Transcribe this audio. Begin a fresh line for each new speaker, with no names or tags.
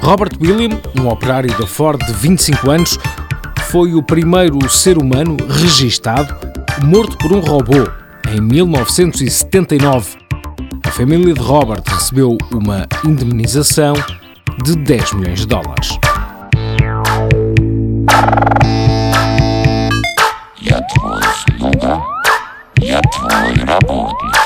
Robert William, um operário da Ford de 25 anos, foi o primeiro ser humano registado morto por um robô em 1979 A família de Robert recebeu uma indemnização de 10 milhões de dólares.
Я твой слуга, я твой работник.